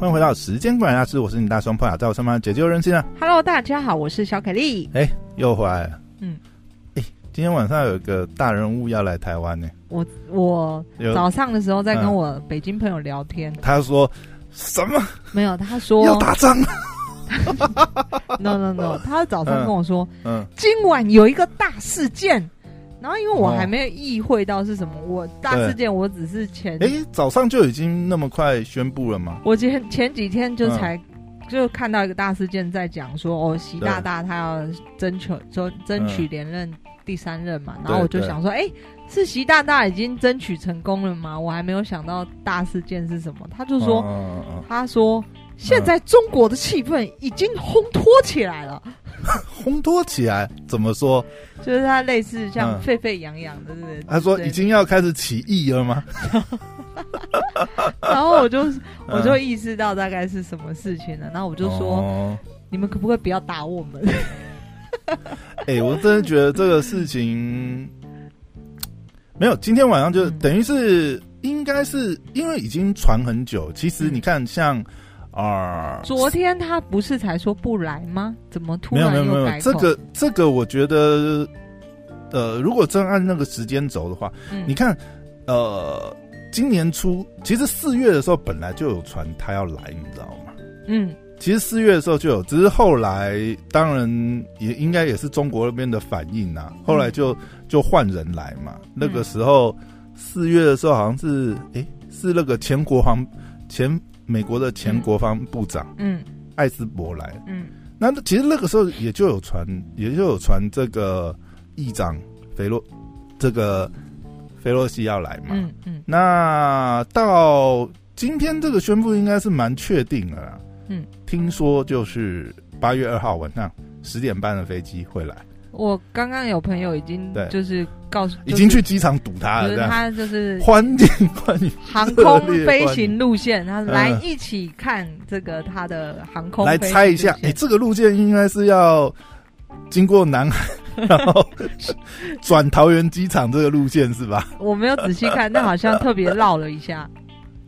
欢迎回到时间管理大师，我是你大双胞，在我上班解救人心啊。Hello，大家好，我是小凯丽。哎，又回来了。嗯，哎，今天晚上有一个大人物要来台湾呢。我我早上的时候在跟我北京朋友聊天，他说什么？没有，他说要打仗。No No No，他早上跟我说，嗯，今晚有一个大事件。然后，因为我还没有意会到是什么，我大事件我只是前哎早上就已经那么快宣布了吗？我前前几天就才就看到一个大事件，在讲说哦，习大大他要争取说争取连任第三任嘛，然后我就想说，哎，是习大大已经争取成功了吗？我还没有想到大事件是什么。他就说，他说现在中国的气氛已经烘托起来了。烘托起来怎么说？就是他类似像沸沸扬扬的，对不对？他说已经要开始起义了吗？然后我就我就意识到大概是什么事情了。然后我就说：“你们可不可以不要打我们？” 哎，我真的觉得这个事情没有。今天晚上就等于是应该是因为已经传很久。其实你看，像。啊！昨天他不是才说不来吗？怎么突然又改口？没有没有没有，这个这个，我觉得，呃，如果真按那个时间轴的话，嗯、你看，呃，今年初其实四月的时候本来就有传他要来，你知道吗？嗯，其实四月的时候就有，只是后来当然也应该也是中国那边的反应呐、啊，后来就就换人来嘛。嗯、那个时候四月的时候好像是，哎，是那个前国防前。美国的前国防部长，嗯，艾斯伯来，嗯，那其实那个时候也就有传，也就有传这个议长菲洛，这个菲洛西要来嘛，嗯嗯，那到今天这个宣布应该是蛮确定的啦，嗯，听说就是八月二号晚上十点半的飞机会来。我刚刚有朋友已经就是告诉，已经去机场堵他了。就是他就是欢迎欢迎航空飞行路线，他来一起看这个他的航空。来猜一下，哎，这个路线应该是要经过南海，然后转桃园机场这个路线是吧？我没有仔细看，但好像特别绕了一下。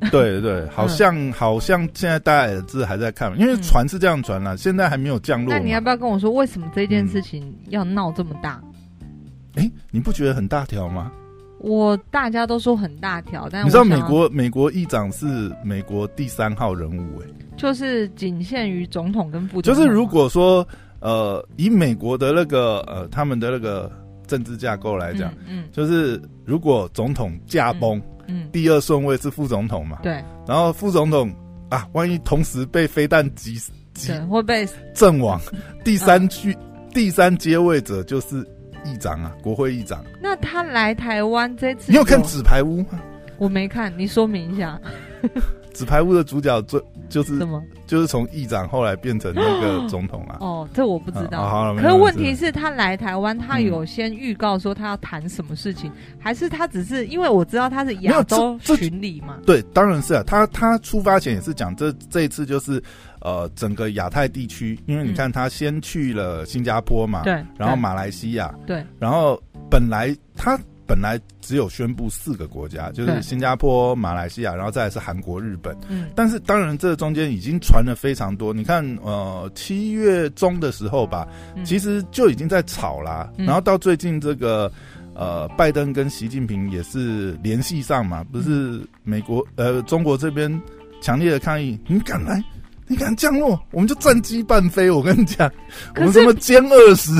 对对，好像、嗯、好像现在大家也是还在看，因为船是这样传了，现在还没有降落。那你要不要跟我说，为什么这件事情要闹这么大？哎、嗯，你不觉得很大条吗？我大家都说很大条，但你知道美国美国议长是美国第三号人物哎，就是仅限于总统跟副总统。就是如果说呃，以美国的那个呃他们的那个政治架构来讲，嗯，嗯就是如果总统驾崩。嗯嗯，第二顺位是副总统嘛？对。然后副总统啊，万一同时被飞弹击击，会被阵亡。第三句，第三接位者就是议长啊，国会议长。那他来台湾这次，你有看纸牌屋吗？我没看，你说明一下。纸牌屋的主角最就是什么？就是从议长后来变成那个 总统啊？哦，这我不知道。好，可是问题是，他来台湾，他有先预告说他要谈什么事情，还是他只是因为我知道他是亚洲巡礼嘛？对，当然是啊。他他出发前也是讲，这这一次就是呃整个亚太地区，因为你看他先去了新加坡嘛，对，然后马来西亚，对，然后本来他。本来只有宣布四个国家，就是新加坡、马来西亚，然后再来是韩国、日本。嗯，但是当然这中间已经传了非常多。你看，呃，七月中的时候吧，其实就已经在吵啦。然后到最近这个，呃，拜登跟习近平也是联系上嘛，不是美国呃中国这边强烈的抗议，你敢来？你敢降落，我们就战机半飞。我跟你讲，我们什么歼二十、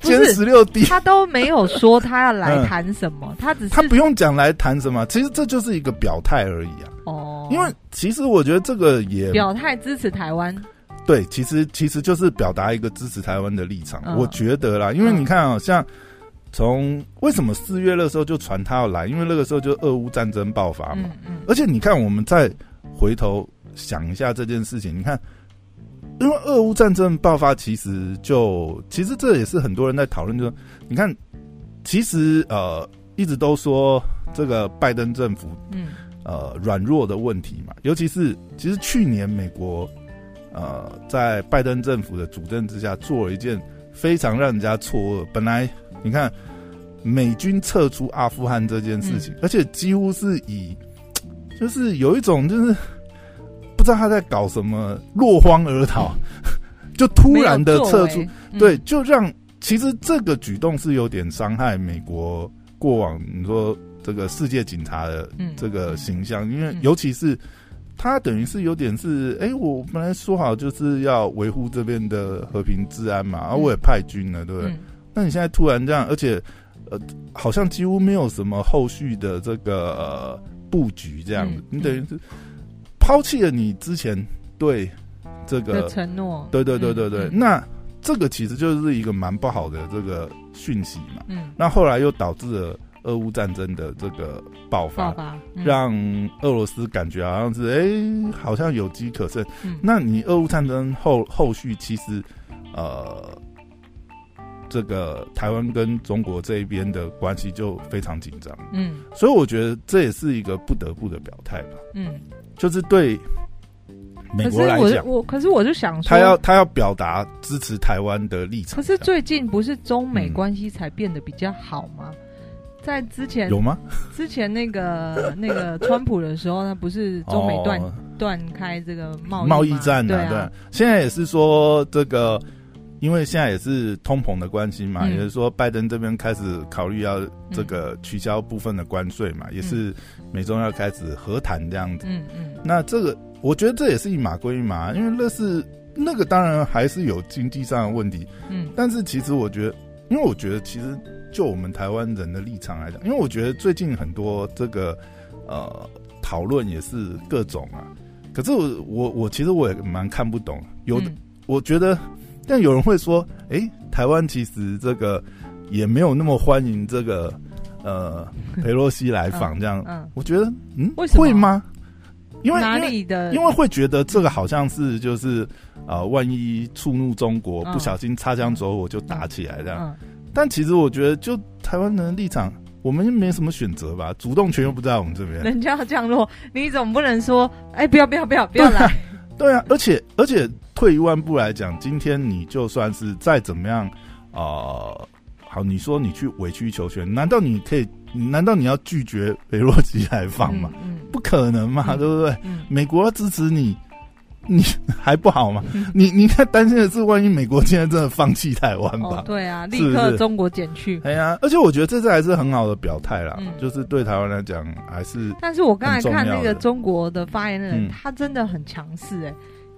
歼十六 D，他都没有说他要来谈什么，嗯、他只是他不用讲来谈什么，其实这就是一个表态而已啊。哦，因为其实我觉得这个也表态支持台湾。对，其实其实就是表达一个支持台湾的立场。嗯、我觉得啦，因为你看啊、喔，像从为什么四月那时候就传他要来，因为那个时候就俄乌战争爆发嘛。嗯嗯。而且你看，我们再回头。想一下这件事情，你看，因为俄乌战争爆发，其实就其实这也是很多人在讨论，就是你看，其实呃一直都说这个拜登政府嗯呃软弱的问题嘛，尤其是其实去年美国呃在拜登政府的主政之下做了一件非常让人家错愕，本来你看美军撤出阿富汗这件事情，嗯、而且几乎是以就是有一种就是。知道他在搞什么，落荒而逃，就突然的撤出，嗯、对，就让其实这个举动是有点伤害美国过往你说这个世界警察的这个形象，嗯、因为尤其是他等于是有点是，哎、欸，我本来说好就是要维护这边的和平治安嘛，而、嗯、我也派军了，对不对？嗯、那你现在突然这样，而且呃，好像几乎没有什么后续的这个呃布局这样子，嗯、你等于是。抛弃了你之前对这个承诺，对对对对对，那这个其实就是一个蛮不好的这个讯息嘛。嗯，那后来又导致了俄乌战争的这个爆发，让俄罗斯感觉好像是哎，好像有机可乘。那你俄乌战争后后续其实呃，这个台湾跟中国这一边的关系就非常紧张。嗯，所以我觉得这也是一个不得不的表态吧。嗯。就是对美国来讲，我可是我就想说，他要他要表达支持台湾的立场。可是最近不是中美关系才变得比较好吗？嗯、在之前有吗？之前那个那个川普的时候，他不是中美断断、哦、开这个贸易贸易战呢？对，啊、对，现在也是说这个。因为现在也是通膨的关系嘛，嗯、也是说，拜登这边开始考虑要这个取消部分的关税嘛，嗯、也是美中要开始和谈这样子。嗯嗯。嗯那这个，我觉得这也是一码归一码，因为那是那个当然还是有经济上的问题。嗯。但是其实我觉得，因为我觉得其实就我们台湾人的立场来讲，因为我觉得最近很多这个呃讨论也是各种啊，可是我我我其实我也蛮看不懂，有的、嗯、我觉得。但有人会说：“哎、欸，台湾其实这个也没有那么欢迎这个呃 裴洛西来访这样。”嗯，我觉得嗯，为什么会吗？因为哪里的？因为会觉得这个好像是就是啊、呃，万一触怒中国，不小心擦枪走火就打起来这样。但其实我觉得，就台湾人的立场，我们没什么选择吧，主动权又不在我们这边。人家要降落，你总不能说：“哎、欸，不要不要不要不要来。”对啊，而且而且退一万步来讲，今天你就算是再怎么样啊、呃，好，你说你去委曲求全，难道你可以？难道你要拒绝北洛基来访吗？嗯嗯、不可能嘛，嗯、对不对？嗯、美国要支持你，你还不好吗？嗯、你你看担心的是，万一美国现在真的放弃台湾吧、哦？对啊，立刻中国减去。哎呀，而且我觉得这次还是很好的表态啦，嗯、就是对台湾来讲还是。但是我刚才看那个中国的发言人，嗯、他真的很强势哎，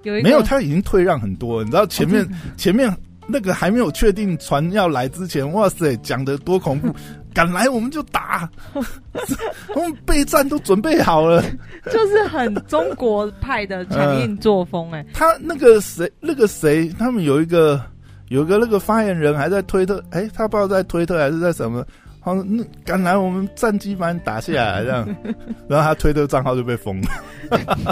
有一个没有？他已经退让很多，你知道前面、哦、前面那个还没有确定船要来之前，哇塞，讲的多恐怖！敢来我们就打，我们备战都准备好了，就是很中国派的强硬作风哎、欸呃。他那个谁，那个谁，他们有一个有一个那个发言人还在推特，哎、欸，他不知道在推特还是在什么，好，那敢来我们战机把你打下来 这样，然后他推特账号就被封了。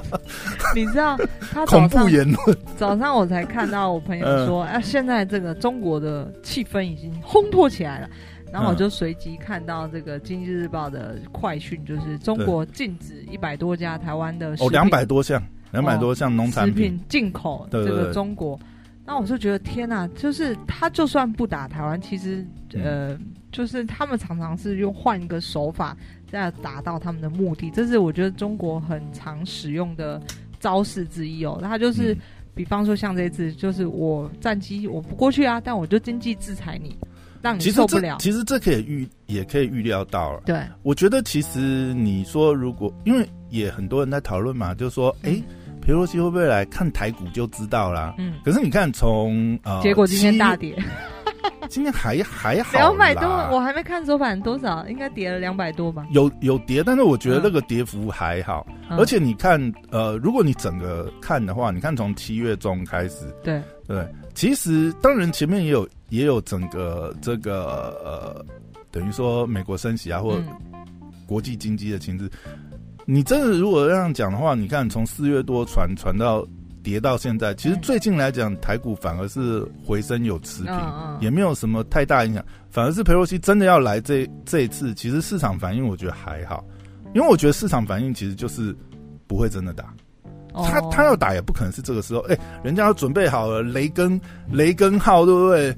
你知道他恐怖言论？早上我才看到我朋友说，啊，现在这个中国的气氛已经烘托起来了。然后我就随即看到这个《经济日报》的快讯，就是中国禁止一百多家台湾的哦，两百多项，两百多项农产品进口这个中国。那我就觉得天哪，就是他就算不打台湾，其实呃，就是他们常常是用换一个手法在达到他们的目的。这是我觉得中国很常使用的招式之一哦。他就是比方说像这一次，就是我战机我不过去啊，但我就经济制裁你。让你受不了。其实这其实这可以预也可以预料到了。对，我觉得其实你说如果因为也很多人在讨论嘛，就是说哎，洛西会不会来看台股就知道啦。嗯。可是你看从呃，结果今天大跌，今天还 还好，两百多，我还没看收盘多少，应该跌了两百多吧？有有跌，但是我觉得那个跌幅还好。嗯、而且你看呃，如果你整个看的话，你看从七月中开始，对对，其实当然前面也有。也有整个这个呃，等于说美国升息啊，或国际经济的情势。嗯、你真的如果这样讲的话，你看从四月多传传到跌到现在，其实最近来讲，台股反而是回升有持平，嗯、也没有什么太大影响。反而是佩洛西真的要来这这一次，其实市场反应我觉得还好，因为我觉得市场反应其实就是不会真的打。他他要打也不可能是这个时候，哎、欸，人家要准备好了，雷根雷根号对不对？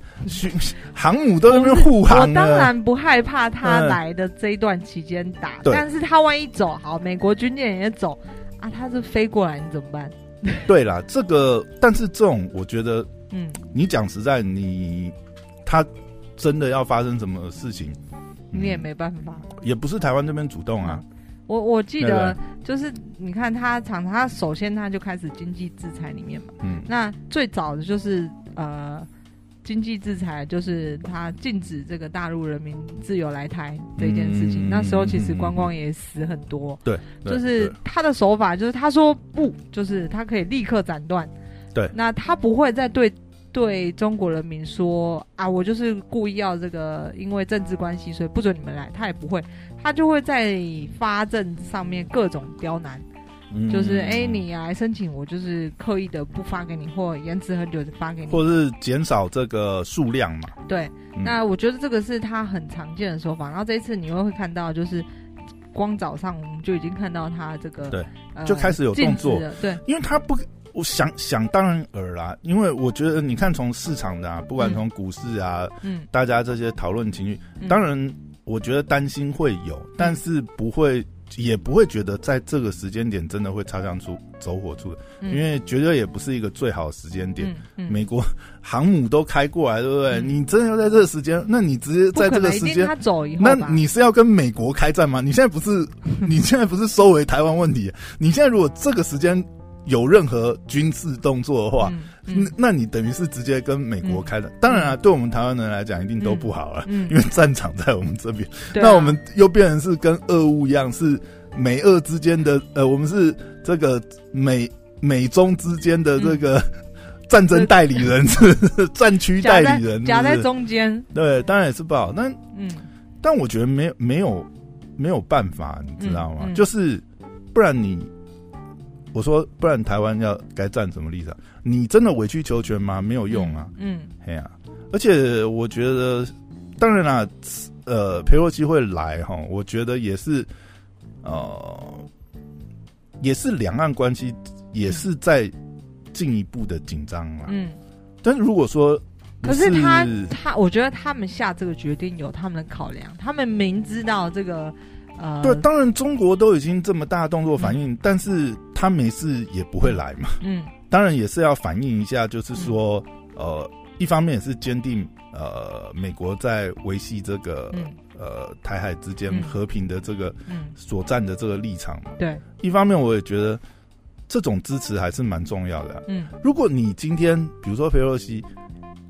航母都在那边护航。我当然不害怕他来的这一段期间打，嗯、但是他万一走，好，美国军舰也走啊，他是飞过来，你怎么办？对啦，这个，但是这种，我觉得，嗯，你讲实在，你他真的要发生什么事情，你也没办法，也不是台湾这边主动啊。我我记得就是，你看他常常，他首先他就开始经济制裁里面嘛，嗯，那最早的就是呃。经济制裁就是他禁止这个大陆人民自由来台这件事情。嗯、那时候其实观光也死很多。对，就是他的手法，就是他说不，就是他可以立刻斩断。对，那他不会再对对中国人民说啊，我就是故意要这个，因为政治关系所以不准你们来。他也不会，他就会在发证上面各种刁难。就是哎、欸，你来申请，我就是刻意的不发给你，或延迟很久的发给你，或者是减少这个数量嘛。对，嗯、那我觉得这个是他很常见的说法。然后这一次你又会看到，就是光早上我们就已经看到他这个对，呃、就开始有动作了。对，因为他不，我想想当然尔啦。因为我觉得你看从市场的，啊，不管从股市啊，嗯，大家这些讨论情绪，嗯、当然我觉得担心会有，嗯、但是不会。也不会觉得在这个时间点真的会擦枪出走火出的，嗯、因为绝对也不是一个最好的时间点。美国航母都开过来，对不对？嗯、你真的要在这个时间，那你直接在这个时间，他走以后，那你是要跟美国开战吗？你现在不是，你现在不是收回台湾问题？你现在如果这个时间。有任何军事动作的话，嗯嗯、那那你等于是直接跟美国开的。嗯、当然啊，对我们台湾人来讲，一定都不好了，因为战场在我们这边。嗯、那我们又变成是跟俄乌一样，是美俄之间的呃，我们是这个美美中之间的这个战争代理人，嗯、是战区代理人，夹在中间。对，当然也是不好。但嗯，但我觉得没有没有没有办法，你知道吗？嗯嗯、就是不然你。我说，不然台湾要该站什么立场？你真的委曲求全吗？没有用啊。嗯，哎呀、嗯，而且我觉得，当然啦，呃，裴洛西会来哈，我觉得也是，呃，也是两岸关系也是在进一步的紧张嘛。嗯，但是如果说，可是他他，我觉得他们下这个决定有他们的考量，他们明知道这个。呃，对，当然中国都已经这么大动作反应，嗯、但是他没事也不会来嘛。嗯，当然也是要反映一下，就是说，嗯、呃，一方面也是坚定呃美国在维系这个、嗯、呃台海之间和平的这个所站的这个立场。对、嗯，一方面我也觉得这种支持还是蛮重要的、啊。嗯，如果你今天比如说佩洛西，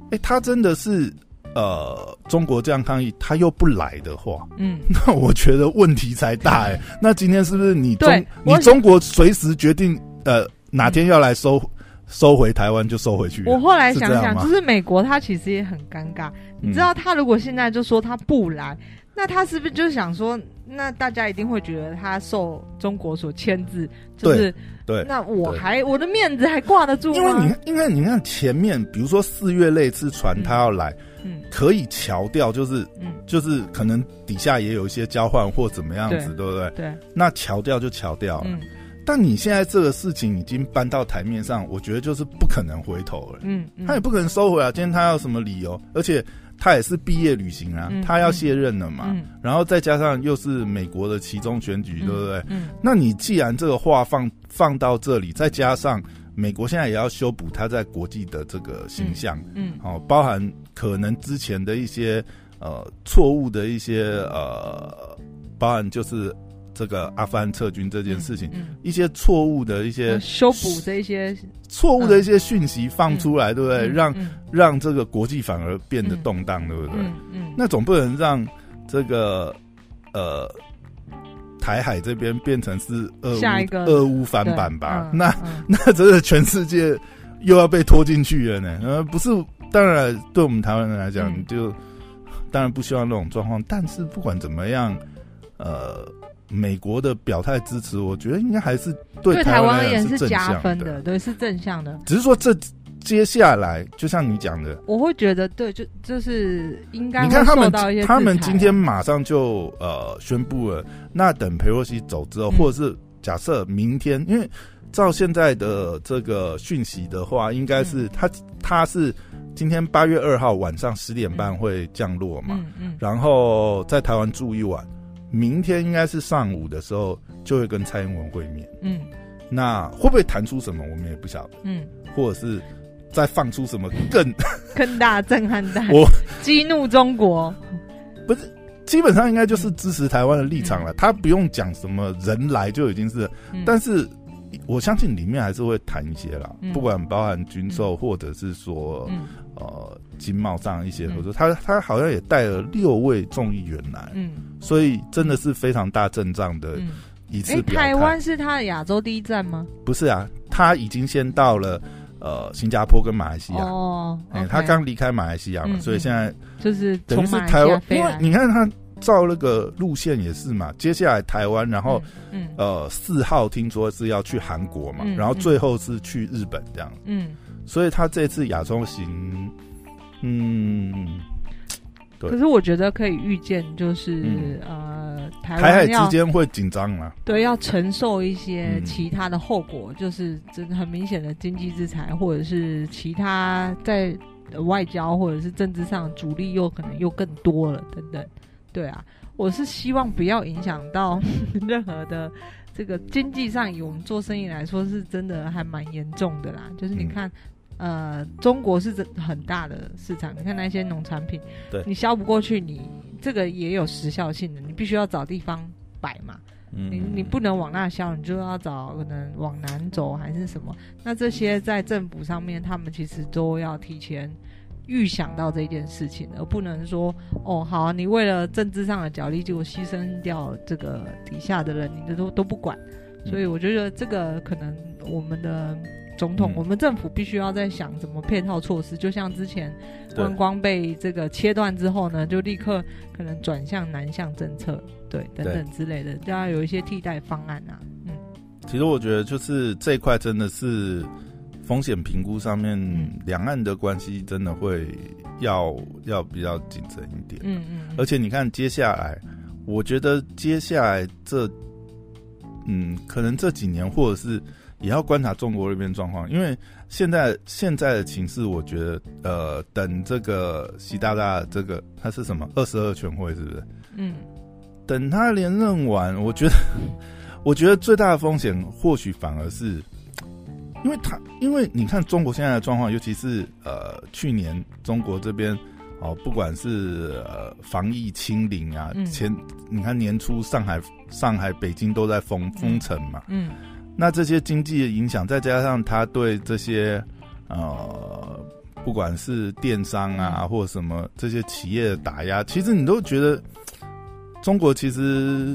哎、欸，他真的是。呃，中国这样抗议，他又不来的话，嗯，那我觉得问题才大哎。那今天是不是你中对你中国随时决定呃哪天要来收、嗯、收回台湾就收回去？我后来想想，是就是美国他其实也很尴尬。你知道，他如果现在就说他不来，嗯、那他是不是就想说，那大家一定会觉得他受中国所牵制？就是对，那我还我的面子还挂得住吗？因为你因为你看前面，比如说四月那次船他要来。嗯嗯，可以调掉，就是，嗯，就是可能底下也有一些交换或怎么样子，对，对不对？对，那调掉就调掉了。嗯，但你现在这个事情已经搬到台面上，我觉得就是不可能回头了。嗯，嗯，他也不可能收回来。今天他要什么理由？而且他也是毕业旅行啊，嗯，他要卸任了嘛。嗯，然后再加上又是美国的其中选举，嗯，对不对？嗯，那你既然这个话放放到这里，再加上。美国现在也要修补他在国际的这个形象，嗯哦，包含可能之前的一些呃错误的一些呃，包含就是这个阿富汗撤军这件事情，嗯嗯、一些错误的一些修补的一些错误的一些讯息放出来，嗯、对不对？嗯、让、嗯、让这个国际反而变得动荡，嗯、对不对？嗯，嗯那总不能让这个呃。台海这边变成是俄乌俄乌翻版吧？嗯、那、嗯、那真的全世界又要被拖进去了呢？呃，不是，当然对我们台湾人来讲，嗯、就当然不希望那种状况。但是不管怎么样，呃，美国的表态支持，我觉得应该还是对台湾而言是加分的，对，是正向的。只是说这。接下来，就像你讲的，我会觉得对，就就是应该。你看他们，他们今天马上就呃宣布了。那等裴洛西走之后，嗯、或者是假设明天，因为照现在的这个讯息的话，应该是他他是今天八月二号晚上十点半会降落嘛，嗯然后在台湾住一晚，明天应该是上午的时候就会跟蔡英文会面，嗯。那会不会弹出什么，我们也不晓得。嗯，或者是再放出什么更 更大震撼弹，我激怒中国？不是，基本上应该就是支持台湾的立场了。嗯、他不用讲什么人来就已经是，嗯、但是我相信里面还是会谈一些啦，嗯、不管包含军售或者是说、嗯、呃经贸上一些合作。嗯、他他好像也带了六位众议员来，嗯，所以真的是非常大阵仗的。嗯。一次、欸，台湾是他的亚洲第一站吗？不是啊，他已经先到了呃新加坡跟马来西亚。哦，哎、欸，他刚离开马来西亚嘛，嗯、所以现在就是等于是台湾，因为你看他照那个路线也是嘛，接下来台湾，然后嗯，嗯呃四号听说是要去韩国嘛，嗯、然后最后是去日本这样，嗯，所以他这次亚洲行，嗯。可是我觉得可以预见，就是、嗯、呃，台台海之间会紧张嘛？对，要承受一些其他的后果，嗯、就是真的很明显的经济制裁，或者是其他在外交或者是政治上阻力又可能又更多了等等。对啊，我是希望不要影响到 任何的这个经济上，以我们做生意来说，是真的还蛮严重的啦。就是你看。嗯呃，中国是很大的市场，你看那些农产品，对，你销不过去，你这个也有时效性的，你必须要找地方摆嘛，嗯，你你不能往那销，你就要找可能往南走还是什么，那这些在政府上面，他们其实都要提前预想到这件事情，而不能说哦，好啊，你为了政治上的角力，结果牺牲掉这个底下的人，你这都都不管，所以我觉得这个可能我们的。总统，我们政府必须要在想怎么配套措施，就像之前观光被这个切断之后呢，就立刻可能转向南向政策，对，等等之类的，都要有一些替代方案啊。嗯，其实我觉得就是这一块真的是风险评估上面，两岸的关系真的会要要比较谨慎一点。嗯嗯，而且你看接下来，我觉得接下来这，嗯，可能这几年或者是。也要观察中国那边状况，因为现在现在的情势，我觉得，呃，等这个习大大这个他是什么二十二全会是不是？嗯，等他连任完，我觉得，我觉得最大的风险或许反而是，因为他，因为你看中国现在的状况，尤其是呃去年中国这边哦，不管是呃防疫清零啊，嗯、前你看年初上海、上海、北京都在封封城嘛，嗯。嗯那这些经济的影响，再加上他对这些呃，不管是电商啊，或者什么这些企业的打压，其实你都觉得中国其实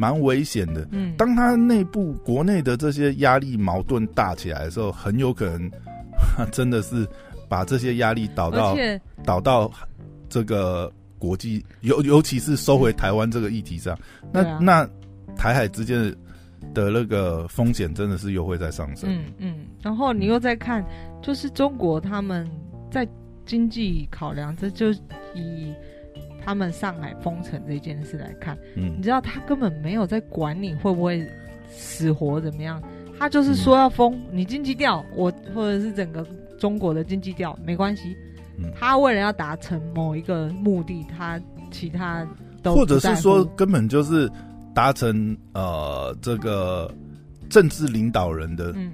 蛮危险的。嗯，当他内部国内的这些压力矛盾大起来的时候，很有可能 真的是把这些压力导到导到这个国际，尤尤其是收回台湾这个议题上。那那台海之间的。的那个风险真的是又会在上升。嗯嗯，然后你又再看，就是中国他们在经济考量，这就以他们上海封城这件事来看，嗯，你知道他根本没有在管你会不会死活怎么样，他就是说要封，嗯、你经济掉，我或者是整个中国的经济掉没关系，嗯、他为了要达成某一个目的，他其他都或者是说根本就是。达成呃这个政治领导人的嗯。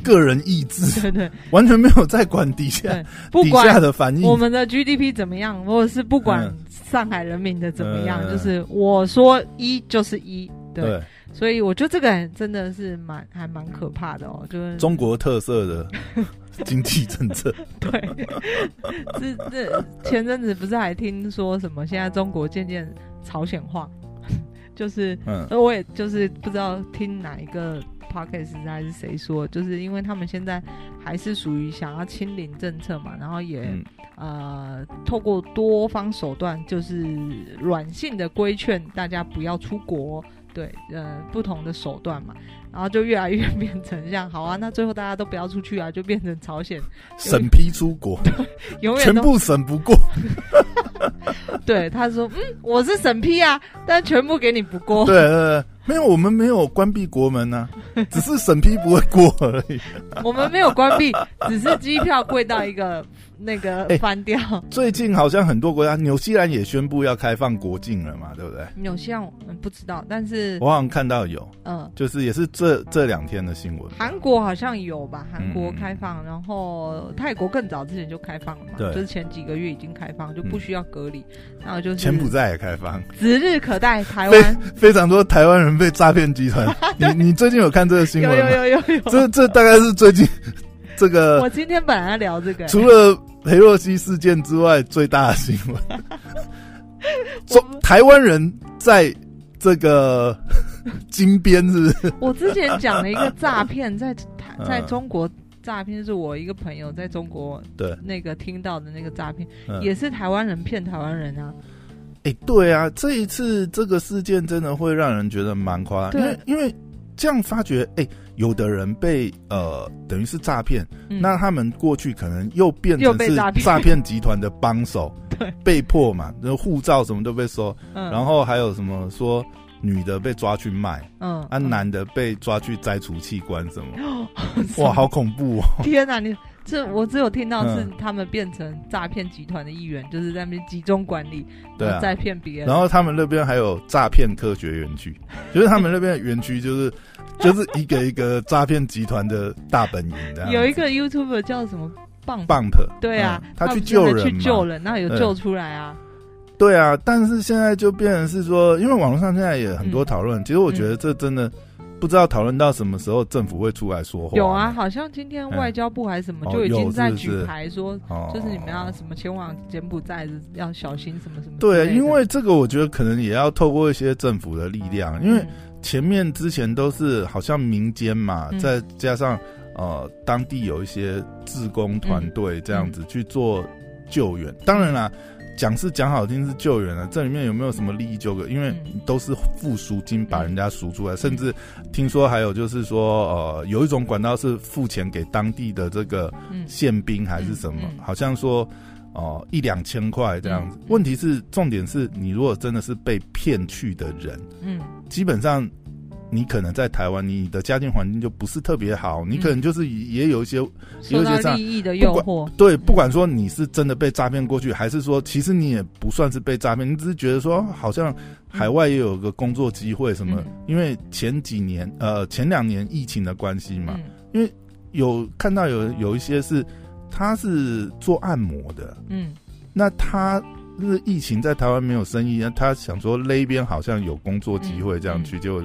个人意志，对对，完全没有在管底下底下的反应。我们的 GDP 怎么样，或者是不管上海人民的怎么样，就是我说一就是一，对。所以我觉得这个真的是蛮还蛮可怕的哦，就是中国特色的 经济政策。对，这这前阵子不是还听说什么？现在中国渐渐朝鲜化。就是，嗯，我也就是不知道听哪一个 podcast 还是谁说，就是因为他们现在还是属于想要清零政策嘛，然后也、嗯、呃透过多方手段，就是软性的规劝大家不要出国，对，呃不同的手段嘛。然后就越来越 变成这样，好啊，那最后大家都不要出去啊，就变成朝鲜审批出国，永远全部审不过。对，他说，嗯，我是审批啊，但全部给你不过。对对对，没有，我们没有关闭国门啊，只是审批不会过而已。我们没有关闭，只是机票贵到一个那个翻掉。欸、最近好像很多国家，纽西兰也宣布要开放国境了嘛，对不对？纽西兰不知道，但是我好像看到有，嗯，就是也是这这两天的新闻。韩国好像有吧？韩国开放，嗯、然后泰国更早之前就开放了嘛，对，就是前几个月已经开放，就不需要隔离。嗯、然后就是柬埔寨也开放，指日可待。台湾非常多台湾人被诈骗集团，你你最近有看这个新闻吗？有有有有有，这这大概是最近。这个我今天本来要聊这个，除了裴洛西事件之外，最大的新闻，中台湾人在这个 金边是不是？我之前讲了一个诈骗，在台 在中国诈骗，是我一个朋友在中国对那个听到的那个诈骗，也是台湾人骗台湾人啊。哎，对啊，这一次这个事件真的会让人觉得蛮夸张，因为因为这样发觉，哎。有的人被呃，等于是诈骗，嗯、那他们过去可能又变成是诈骗集团的帮手，对，被迫嘛，那护照什么都被收，嗯、然后还有什么说女的被抓去卖，嗯，啊，男的被抓去摘除器官什么，嗯、哇，好恐怖哦！天哪，你这我只有听到是他们变成诈骗集团的一员，嗯、就是在那边集中管理，对啊，再骗别人。然后他们那边还有诈骗科学园区，就是他们那边的园区就是。就是一个一个诈骗集团的大本营的。有一个 YouTuber 叫什么 Bump Bump，对啊，他去救人，去救人，那有救出来啊？对啊，但是现在就变成是说，因为网络上现在也很多讨论。其实我觉得这真的不知道讨论到什么时候政府会出来说话。有啊，好像今天外交部还是什么就已经在举牌说，就是你们要什么前往柬埔寨要小心什么什么。对，因为这个我觉得可能也要透过一些政府的力量，因为。前面之前都是好像民间嘛，嗯、再加上呃当地有一些自工团队这样子去做救援。嗯、当然啦，讲是讲好听是救援了，这里面有没有什么利益纠葛？因为都是付赎金把人家赎出来，嗯、甚至听说还有就是说呃有一种管道是付钱给当地的这个宪兵还是什么，好像说哦、呃、一两千块这样子。嗯、问题是重点是你如果真的是被骗去的人，嗯。基本上，你可能在台湾，你的家庭环境就不是特别好，你可能就是也有一些，受到利益的诱惑。对，不管说你是真的被诈骗过去，还是说其实你也不算是被诈骗，你只是觉得说好像海外也有个工作机会什么。因为前几年，呃，前两年疫情的关系嘛，因为有看到有有一些是他是做按摩的，嗯，那他。就是疫情在台湾没有生意，他想说那边好像有工作机会，这样去就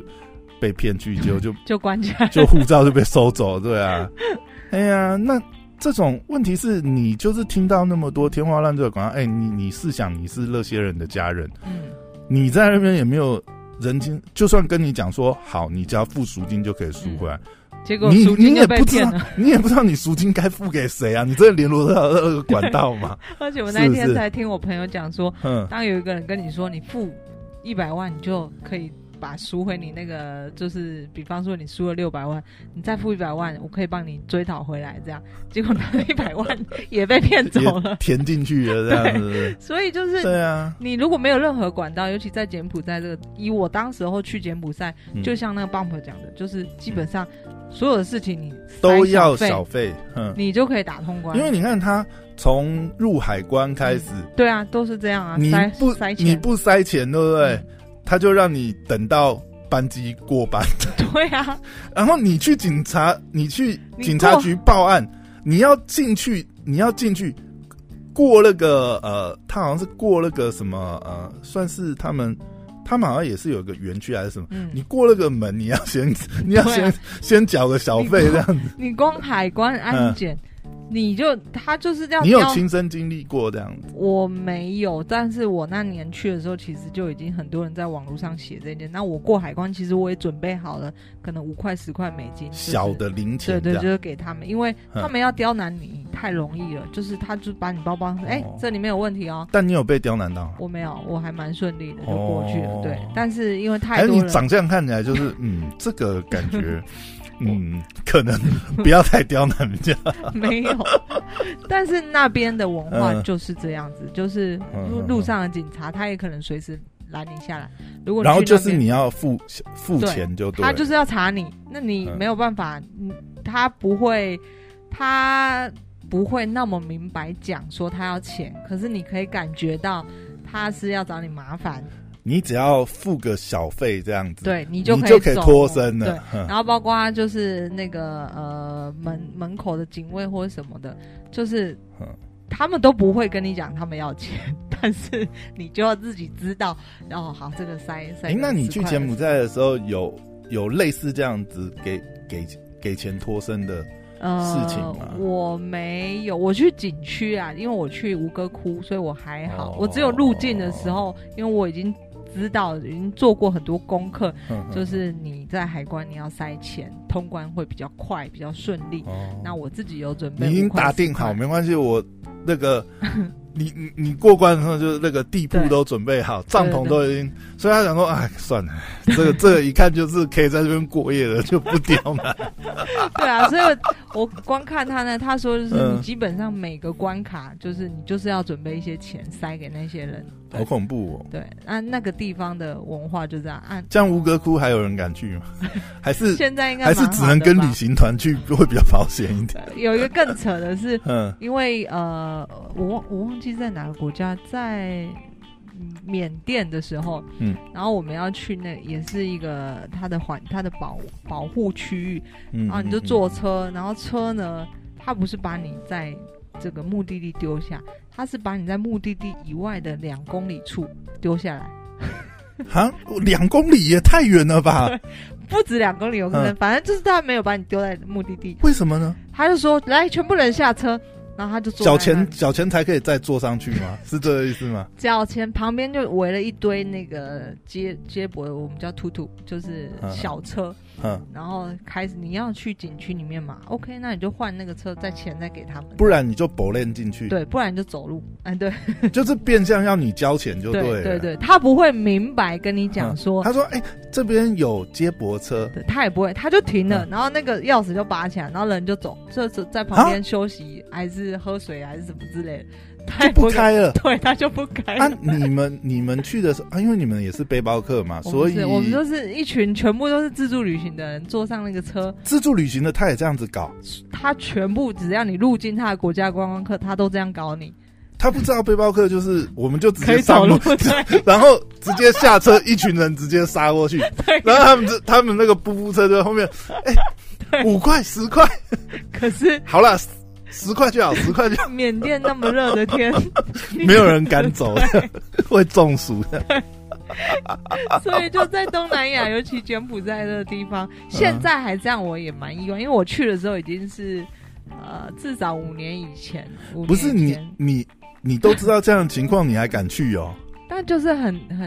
被骗去，就就 就关起来，就护照就被收走，对啊。哎呀，那这种问题是你就是听到那么多天花乱坠的广告，哎，你你试想你是那些人的家人，嗯，你在那边也没有人情，就算跟你讲说好，你只要付赎金就可以赎回来。结果你你也不知道，你也不知道你赎金该付给谁啊？你真的联络到那个管道吗？而且我那天才听我朋友讲说，嗯，当有一个人跟你说，你付一百万，你就可以。把赎回你那个，就是比方说你输了六百万，你再付一百万，我可以帮你追讨回来。这样，结果那一百万也被骗走了，填进去了，这样子。对，所以就是，对啊，你如果没有任何管道，尤其在柬埔寨这个，以我当时候去柬埔寨，嗯、就像那个 Bump 讲的，就是基本上所有的事情你都要小费，嗯，你就可以打通关。因为你看他从入海关开始，嗯，对啊，都是这样啊，你不塞钱，你不塞钱，对不对？嗯他就让你等到班机过班，对啊，然后你去警察，你去警察局报案，你，你要进去，你要进去过那个呃，他好像是过那个什么呃，算是他们，他们好像也是有个园区还是什么，嗯，你过那个门，你要先，你要先、啊、先缴个小费这样子，你光海关安检。嗯你就他就是这样，你有亲身经历过这样子？我没有，但是我那年去的时候，其实就已经很多人在网络上写这件。那我过海关，其实我也准备好了，可能五块十块美金，小的零钱，对对，就是给他们，因为他们要刁难你太容易了，就是他就把你包包，哎，这里面有问题哦。但你有被刁难到？我没有，我还蛮顺利的就过去了。对，但是因为太多人，你长这样看起来就是，嗯，这个感觉。嗯，可能 不要太刁难人家。没有，但是那边的文化就是这样子，嗯、就是路上的警察，他也可能随时拦你下来。如果你然后就是你要付付钱就对，他就是要查你，那你没有办法，嗯、他不会，他不会那么明白讲说他要钱，可是你可以感觉到他是要找你麻烦。你只要付个小费这样子，对你就可以就可以脱身了。对，然后包括就是那个呃门门口的警卫或者什么的，就是他们都不会跟你讲他们要钱，但是你就要自己知道。然后好，这个塞塞。哎，那你去柬埔寨的时候有有类似这样子给给给钱脱身的事情吗？呃，我没有，我去景区啊，因为我去吴哥窟，所以我还好。哦，我只有入境的时候，因为我已经。知道已经做过很多功课，就是你在海关你要塞钱，通关会比较快，比较顺利。那我自己有准备，你已经打定好，没关系，我那个。你你你过关的时候，就是那个地铺都准备好，帐篷都已经，所以他想说，哎，算了，这个 这个一看就是可以在这边过夜的，就不刁难。对啊，所以我光看他呢，他说就是你基本上每个关卡，就是你就是要准备一些钱塞给那些人。好恐怖哦！对，那那个地方的文化就这样。按这样吴哥窟还有人敢去吗？还是现在应该还是只能跟旅行团去会比较保险一点？有一个更扯的是，嗯，因为呃，我忘我忘记在哪个国家，在缅甸的时候，嗯，然后我们要去那也是一个它的环它的保保护区域，嗯，然后你就坐车，然后车呢，它不是把你在这个目的地丢下。他是把你在目的地以外的两公里处丢下来，啊，两公里也太远了吧？不止两公里，有可能，反正就是他没有把你丢在目的地。为什么呢？他就说：“来，全部人下车。”然后他就坐脚前脚前才可以再坐上去吗？是这个意思吗？脚前旁边就围了一堆那个接接驳，我们叫突突，就是小车。嗯，然后开始你要去景区里面嘛？OK，那你就换那个车，再钱再给他们。不然你就不练进去。对，不然你就走路。哎，对，就是变相要你交钱就对。对对对，他不会明白跟你讲说。他说：“哎，这边有接驳车。”对，他也不会，他就停了，然后那个钥匙就拔起来，然后人就走，就是在旁边休息还是喝水还是什么之类的。就不开了，对，他就不开。啊，你们你们去的时候啊，因为你们也是背包客嘛，所以我们就是一群全部都是自助旅行的人，坐上那个车。自助旅行的他也这样子搞，他全部只要你入境他的国家观光客，他都这样搞你。他不知道背包客就是，我们就直接上路，然后直接下车，一群人直接杀过去，然后他们这他们那个布布车在后面，哎，五块十块，可是好了。十块就好，十块就好。缅甸那么热的天，没有人敢走 会中暑的。所以就在东南亚，尤其柬埔寨这个地方，现在还这样，我也蛮意外。因为我去的时候已经是呃至少五年以前。不是你你你都知道这样的情况，你还敢去哦？但就是很很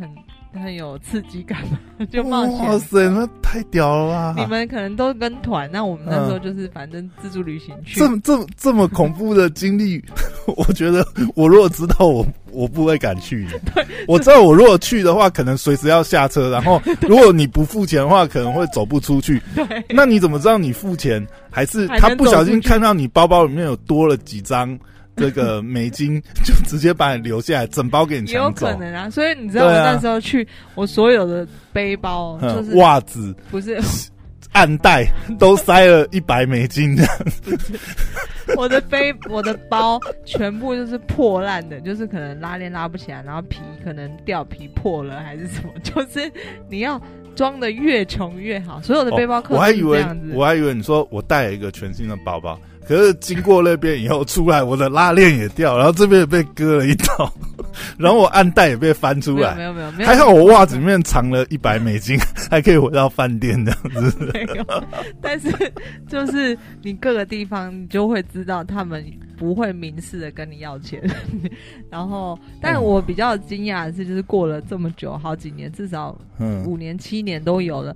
很。很有刺激感嘛，就冒险。哇塞，那太屌了吧！你们可能都跟团，那我们那时候就是反正自助旅行去。这么这么这么恐怖的经历，我觉得我如果知道我我不会敢去 我知道我如果去的话，可能随时要下车，然后如果你不付钱的话，可能会走不出去。那你怎么知道你付钱还是他不小心看到你包包里面有多了几张？这个美金就直接把你留下来，整包给你抢走。有可能啊，所以你知道我那时候去，啊、我所有的背包就是袜子，不是暗袋，都塞了一百美金这样。我的背，我的包全部就是破烂的，就是可能拉链拉不起来，然后皮可能掉皮破了还是什么，就是你要装的越穷越好。所有的背包客、哦，我还以为我还以为你说我带了一个全新的包包。可是经过那边以后出来，我的拉链也掉，然后这边也被割了一刀，然后我暗袋也被翻出来。没有没有没有，还好我袜子里面藏了一百美金，还可以回到饭店这样子。没有，但是就是你各个地方，你就会知道他们。不会明示的跟你要钱，然后，但我比较惊讶的是，就是过了这么久，好几年，至少五年、七年都有了，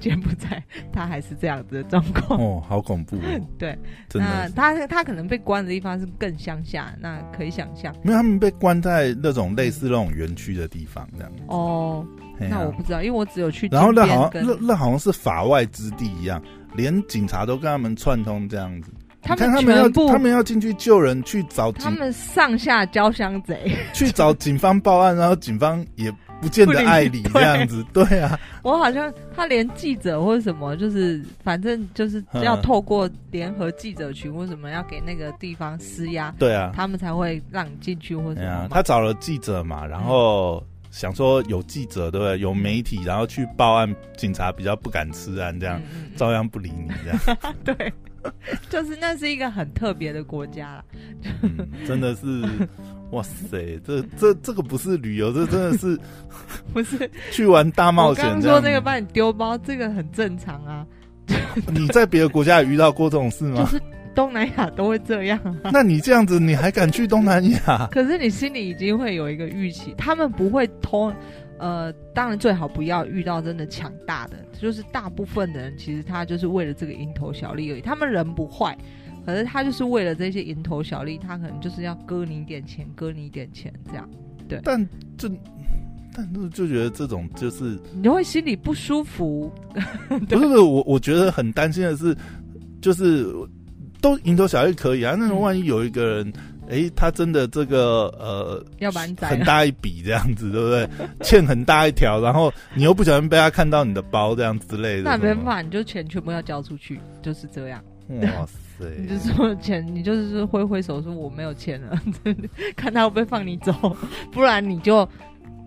柬埔寨他还是这样子的状况。哦，好恐怖哦！对，那他他可能被关的地方是更乡下，那可以想象。没有他们被关在那种类似那种园区的地方，这样。哦，那我不知道，因为我只有去。然后那好像那那好像是法外之地一样，连警察都跟他们串通这样子。他们全部，他们要进去救人，去找，他们上下交相贼，去找警方报案，然后警方也不见得爱理这样子，对，对啊。我好像他连记者或者什么，就是反正就是要透过联合记者群或什么，要给那个地方施压，对啊，他们才会让你进去或者什么。啊，他找了记者嘛，然后想说有记者对不对？有媒体，然后去报案，警察比较不敢吃案，这样照样不理你这样。对。就是那是一个很特别的国家啦，嗯，真的是，哇塞，这这这个不是旅游，这真的是 不是去玩大冒险。刚说那个帮你丢包，这个很正常啊。你在别的国家也遇到过这种事吗？就是东南亚都会这样。那你这样子，你还敢去东南亚？可是你心里已经会有一个预期，他们不会偷。呃，当然最好不要遇到真的强大的，就是大部分的人其实他就是为了这个蝇头小利而已。他们人不坏，可是他就是为了这些蝇头小利，他可能就是要割你一点钱，割你一点钱这样。对，但这，但是就觉得这种就是你会心里不舒服。不是不是，我我觉得很担心的是，就是都蝇头小利可以啊，那种万一有一个人。嗯哎、欸，他真的这个呃，要不然很大一笔这样子，对不对？欠很大一条，然后你又不小心被他看到你的包这样之类的，那没办法，你就钱全部要交出去，就是这样。哇塞！你就说钱，你就是挥挥手说我没有钱了，看他会不会放你走，不然你就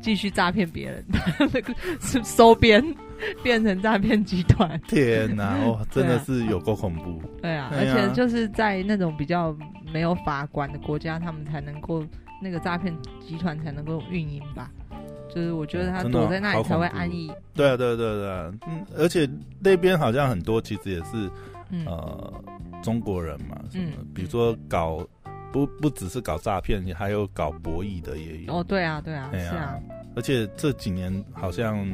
继续诈骗别人，那个是收编。变成诈骗集团！天哪，哦，真的是有够恐怖。对啊，而且就是在那种比较没有法管的国家，他们才能够那个诈骗集团才能够运营吧。就是我觉得他躲在那里才会安逸。对啊，对啊，对啊，对啊。嗯，而且那边好像很多其实也是、嗯、呃中国人嘛，嗯，比如说搞不不只是搞诈骗，还有搞博弈的也有。哦，对啊，对啊，是啊。而且这几年好像。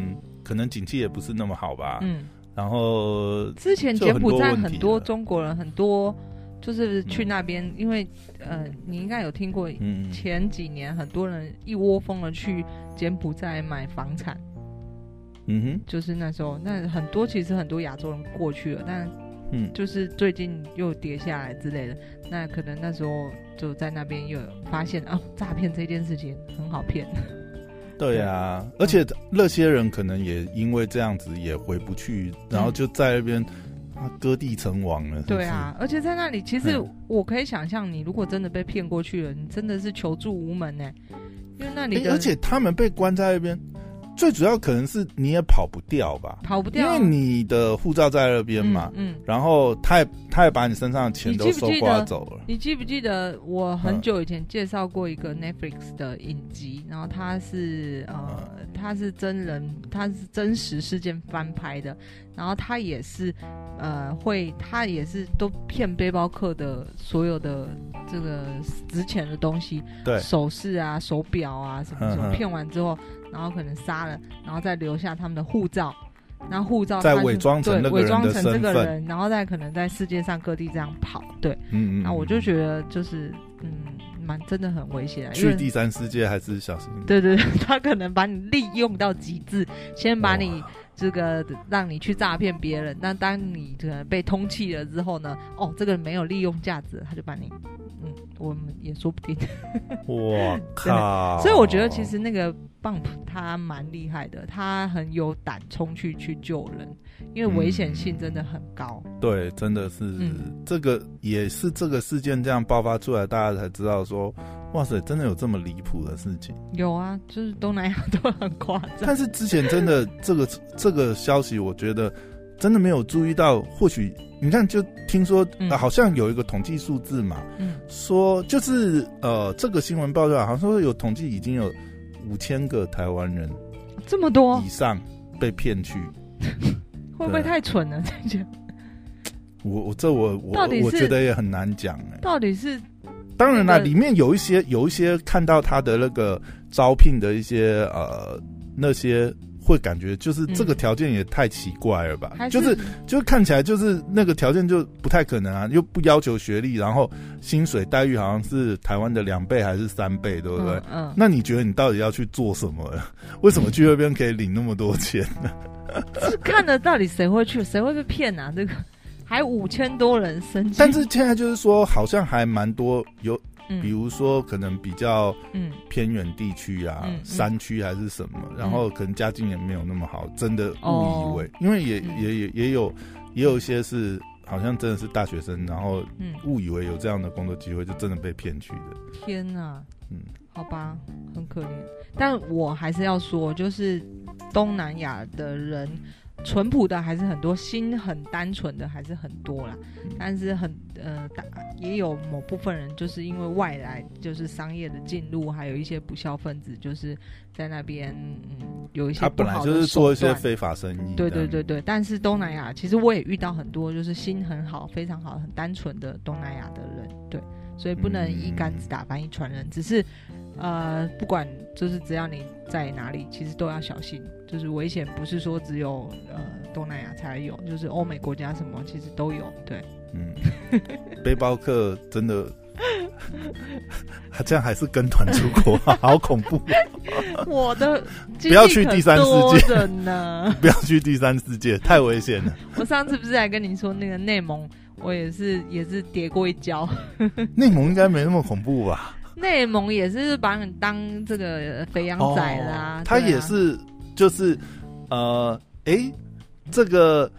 可能景气也不是那么好吧。嗯，然后之前柬埔寨很多中国人，很多就是去那边，嗯、因为呃，你应该有听过，前几年很多人一窝蜂的去柬埔寨买房产。嗯哼，就是那时候，那很多其实很多亚洲人过去了，但嗯，就是最近又跌下来之类的，那可能那时候就在那边又发现啊，诈骗这件事情很好骗。对啊，而且那些人可能也因为这样子也回不去，嗯、然后就在那边割地成王了？对啊，而且在那里，其实我可以想象，你如果真的被骗过去了，你真的是求助无门呢，因为那里而且他们被关在那边。最主要可能是你也跑不掉吧，跑不掉，因为你的护照在那边嘛，嗯，嗯，然后他也他也把你身上的钱都收刮走了。你记不记得我很久以前介绍过一个 Netflix 的影集，然后它是呃，它是真人，它是真实事件翻拍的，然后它也是呃会，它也是都骗背包客的所有的这个值钱的东西，对，首饰啊、手表啊什么什么，骗完之后。然后可能杀了，然后再留下他们的护照，然后护照再伪装成伪装成这个人，然后再可能在世界上各地这样跑，对，嗯嗯，那我就觉得就是嗯，蛮真的很危险。去第三世界还是小心。对对对，他可能把你利用到极致，先把你这个让你去诈骗别人，但当你可能被通缉了之后呢，哦，这个人没有利用价值，他就把你。嗯，我们也说不定。我靠！所以我觉得其实那个 Bump 他蛮厉害的，他很有胆冲去去救人，因为危险性真的很高。嗯、对，真的是、嗯、这个也是这个事件这样爆发出来，大家才知道说，哇塞，真的有这么离谱的事情。有啊，就是东南亚都很夸张。但是之前真的这个这个消息，我觉得真的没有注意到，或许。你看，就听说、嗯呃、好像有一个统计数字嘛，嗯、说就是呃，这个新闻报道好像说有统计，已经有五千个台湾人这么多以上被骗去，会不会太蠢了？这件，我我这我我我觉得也很难讲哎，到底是当然啦，里面有一些有一些看到他的那个招聘的一些呃那些。会感觉就是这个条件也太奇怪了吧？嗯、就是就是看起来就是那个条件就不太可能啊，又不要求学历，然后薪水待遇好像是台湾的两倍还是三倍，对不对？嗯。嗯，那你觉得你到底要去做什么？为什么去那边可以领那么多钱呢？是看的到底谁会去？谁会被骗啊？这个还五千多人申请，但是现在就是说好像还蛮多有嗯，比如说可能比较嗯。偏远地区啊，嗯、山区还是什么、嗯，然后可能家境也没有那么好，真的误以为，哦、因为也、嗯、也也也有也有一些是好像真的是大学生，然后误以为有这样的工作机会，就真的被骗去的。天哪，嗯，好吧，很可怜，但我还是要说，就是东南亚的人。淳朴的还是很多，心很单纯的还是很多啦。但是很呃，也有某部分人就是因为外来就是商业的进入，还有一些不肖分子就是在那边嗯有一些他本来就是做一些非法生意。对对对对，但是东南亚其实我也遇到很多就是心很好、非常好、很单纯的东南亚的人，对，所以不能一竿子打翻一船人，只是。呃，不管就是只要你在哪里，其实都要小心。就是危险不是说只有呃东南亚才有，就是欧美国家什么其实都有。对，嗯，背包客真的，他 这样还是跟团出国，好恐怖。我的不要去第三世界呢，不要去第三世界，太危险了。我上次不是还跟你说那个内蒙，我也是也是跌过一跤。内蒙应该没那么恐怖吧？内蒙也是把你当这个肥羊仔啦，他、哦啊、也是就是呃，哎、欸，这个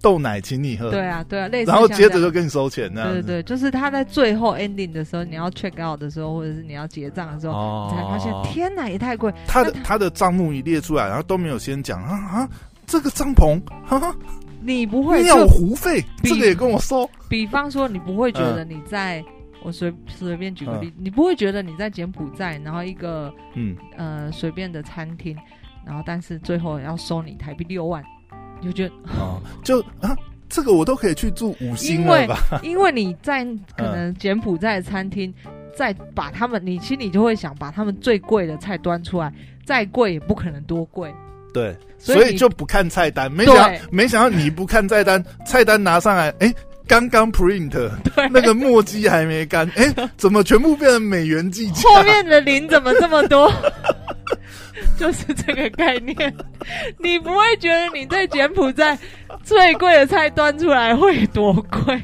豆奶请你喝，对啊，对啊，类似，然后接着就跟你收钱呢，对对对，就是他在最后 ending 的时候，你要 check out 的时候，或者是你要结账的时候，哦、你才发现天哪，也太贵。他的他的账目一列出来，然后都没有先讲啊啊，这个帐篷，哈哈，你不会尿壶费，这个也跟我说。比方说，你不会觉得你在。嗯我随随便举个例子，嗯，你不会觉得你在柬埔寨，然后一个嗯呃随便的餐厅，然后但是最后要收你台币六万，你就觉得哦，就啊这个我都可以去住五星了吧？因为因为你在 可能柬埔寨的餐厅，再把他们，你心里就会想把他们最贵的菜端出来，再贵也不可能多贵。对，所以就不看菜单，没想没想到你不看菜单，菜单拿上来，哎，欸。刚刚 print，对，那个墨迹还没干，哎、欸，怎么全部变成美元计价？后面的零怎么这么多？就是这个概念，你不会觉得你在柬埔寨最贵的菜端出来会多贵，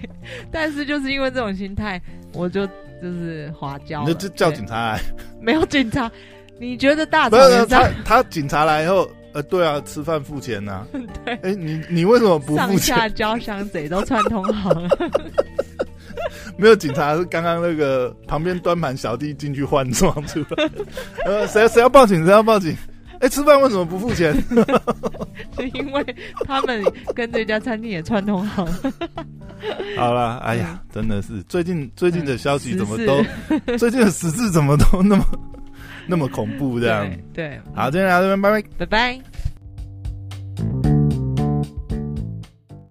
但是就是因为这种心态，我就就是滑交。那就叫警察来？没有警察？你觉得大早上他他警察来以后？呃，对啊，吃饭付钱呐、啊。对，哎、欸，你你为什么不付钱？上下交相贼都串通好了。没有警察，是刚刚那个旁边端盘小弟进去换装出来。呃，谁谁要报警？谁要报警？哎、欸，吃饭为什么不付钱？是因为他们跟这家餐厅也串通好了。好了，哎呀，真的是最近最近的消息怎么都，最近的时事怎么都那么。那么恐怖这样。对好今天聊这边拜拜。拜拜。